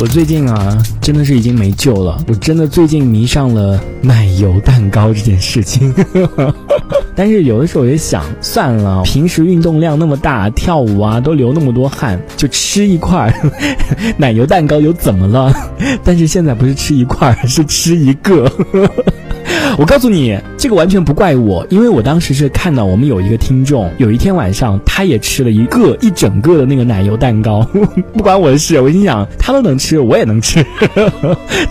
我最近啊，真的是已经没救了。我真的最近迷上了奶油蛋糕这件事情。但是有的时候也想，算了，平时运动量那么大，跳舞啊都流那么多汗，就吃一块 奶油蛋糕又怎么了？但是现在不是吃一块，是吃一个。我告诉你，这个完全不怪我，因为我当时是看到我们有一个听众，有一天晚上他也吃了一个一整个的那个奶油蛋糕，不关我的事。我心想，他都能吃，我也能吃，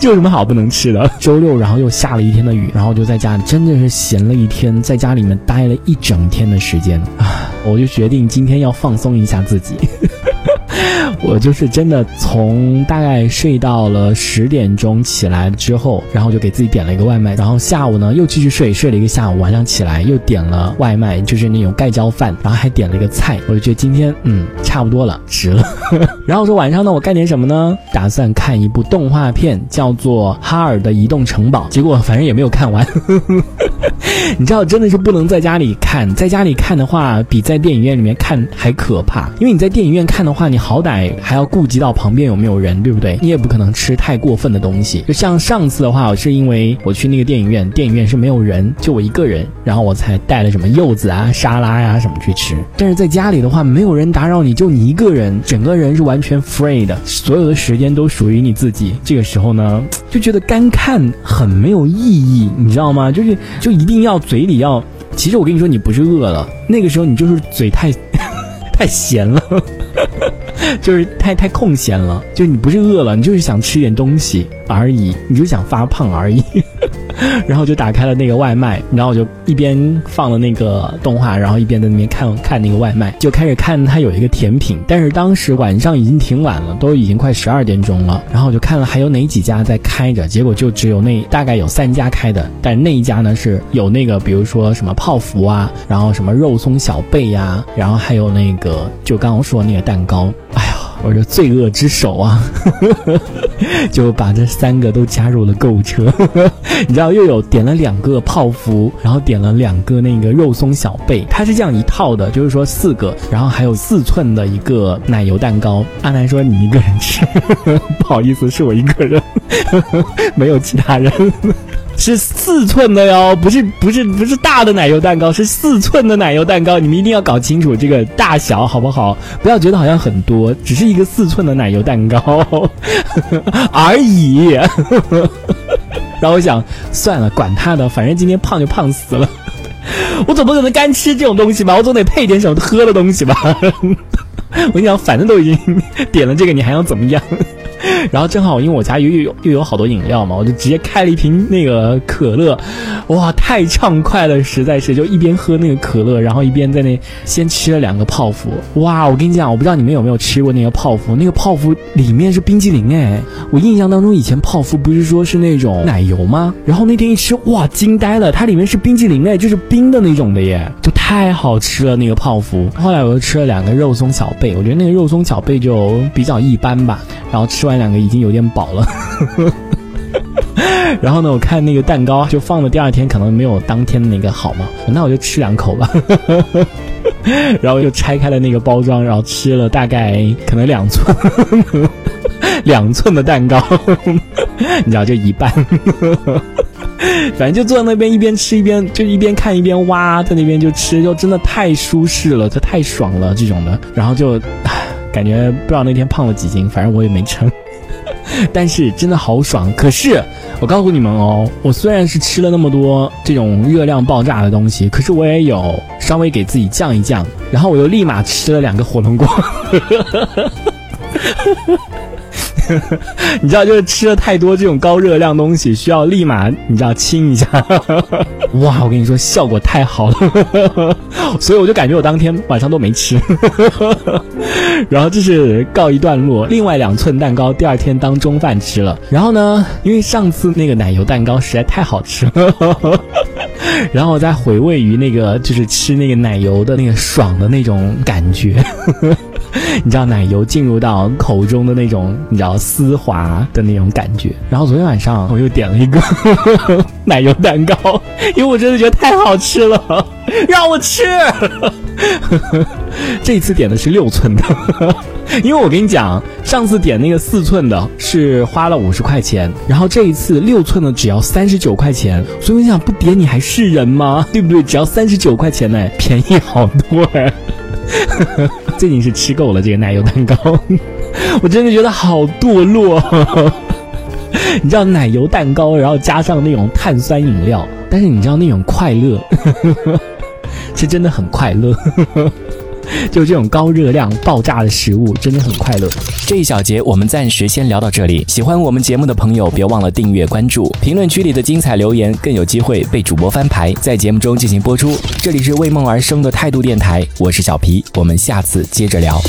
这有什么好不能吃的？周六，然后又下了一天的雨，然后就在家里真的是闲了一天，在家里面待了一整天的时间啊，我就决定今天要放松一下自己。我就是真的从大概睡到了十点钟起来之后，然后就给自己点了一个外卖，然后下午呢又继续睡，睡了一个下午，晚上起来又点了外卖，就是那种盖浇饭，然后还点了一个菜，我就觉得今天嗯差不多了，值了。然后说晚上呢我干点什么呢？打算看一部动画片，叫做《哈尔的移动城堡》，结果反正也没有看完。你知道，真的是不能在家里看，在家里看的话，比在电影院里面看还可怕。因为你在电影院看的话，你好歹还要顾及到旁边有没有人，对不对？你也不可能吃太过分的东西。就像上次的话，我是因为我去那个电影院，电影院是没有人，就我一个人，然后我才带了什么柚子啊、沙拉呀什么去吃。但是在家里的话，没有人打扰你，就你一个人，整个人是完全 free 的，所有的时间都属于你自己。这个时候呢，就觉得干看很没有意义，你知道吗？就是就一定要嘴里要，其实我跟你说，你不是饿了，那个时候你就是嘴太 太闲了，就是太太空闲了，就你不是饿了，你就是想吃点东西而已，你就想发胖而已。然后就打开了那个外卖，然后我就一边放了那个动画，然后一边在那边看看那个外卖，就开始看它有一个甜品。但是当时晚上已经挺晚了，都已经快十二点钟了。然后我就看了还有哪几家在开着，结果就只有那大概有三家开的，但那一家呢是有那个比如说什么泡芙啊，然后什么肉松小贝呀，然后还有那个就刚刚说那个蛋糕。哎呀，我这罪恶之手啊，就把这三个都加入了购物车。你知道又有点了两个泡芙，然后点了两个那个肉松小贝，它是这样一套的，就是说四个，然后还有四寸的一个奶油蛋糕。阿南说你一个人吃，不好意思，是我一个人，没有其他人。是四寸的哟，不是不是不是大的奶油蛋糕，是四寸的奶油蛋糕。你们一定要搞清楚这个大小，好不好？不要觉得好像很多，只是一个四寸的奶油蛋糕 而已。然后我想，算了，管他的，反正今天胖就胖死了。我总不可能干吃这种东西吧？我总得配点什么喝的东西吧？我跟你讲，反正都已经点了这个，你还要怎么样？然后正好因为我家又又有又有好多饮料嘛，我就直接开了一瓶那个可乐，哇，太畅快了，实在是就一边喝那个可乐，然后一边在那先吃了两个泡芙，哇，我跟你讲，我不知道你们有没有吃过那个泡芙，那个泡芙里面是冰激凌哎，我印象当中以前泡芙不是说是那种奶油吗？然后那天一吃，哇，惊呆了，它里面是冰激凌哎，就是冰的那种的耶，就太好吃了那个泡芙。后来我又吃了两个肉松小贝，我觉得那个肉松小贝就比较一般吧，然后吃完那两个已经有点饱了。然后呢，我看那个蛋糕就放了第二天，可能没有当天的那个好嘛，那我就吃两口吧。然后又拆开了那个包装，然后吃了大概可能两寸，两寸的蛋糕，你知道就一半。反正就坐在那边一边吃一边就一边看一边挖，在那边就吃，就真的太舒适了，就太爽了这种的。然后就感觉不知道那天胖了几斤，反正我也没称。但是真的好爽。可是我告诉你们哦，我虽然是吃了那么多这种热量爆炸的东西，可是我也有稍微给自己降一降，然后我又立马吃了两个火龙果。你知道，就是吃了太多这种高热量东西，需要立马你知道清一下。哇，我跟你说，效果太好了，所以我就感觉我当天晚上都没吃。然后这是告一段落，另外两寸蛋糕第二天当中饭吃了。然后呢，因为上次那个奶油蛋糕实在太好吃了，然后再回味于那个就是吃那个奶油的那个爽的那种感觉。你知道奶油进入到口中的那种，你知道丝滑的那种感觉。然后昨天晚上我又点了一个 奶油蛋糕，因为我真的觉得太好吃了，让我吃。这一次点的是六寸的，因为我跟你讲，上次点那个四寸的是花了五十块钱，然后这一次六寸的只要三十九块钱，所以我想不点你还是人吗？对不对？只要三十九块钱呢，便宜好多哎。最近是吃够了这个奶油蛋糕，我真的觉得好堕落。你知道奶油蛋糕，然后加上那种碳酸饮料，但是你知道那种快乐，是真的很快乐。就这种高热量爆炸的食物，真的很快乐。这一小节我们暂时先聊到这里。喜欢我们节目的朋友，别忘了订阅关注。评论区里的精彩留言更有机会被主播翻牌，在节目中进行播出。这里是为梦而生的态度电台，我是小皮，我们下次接着聊。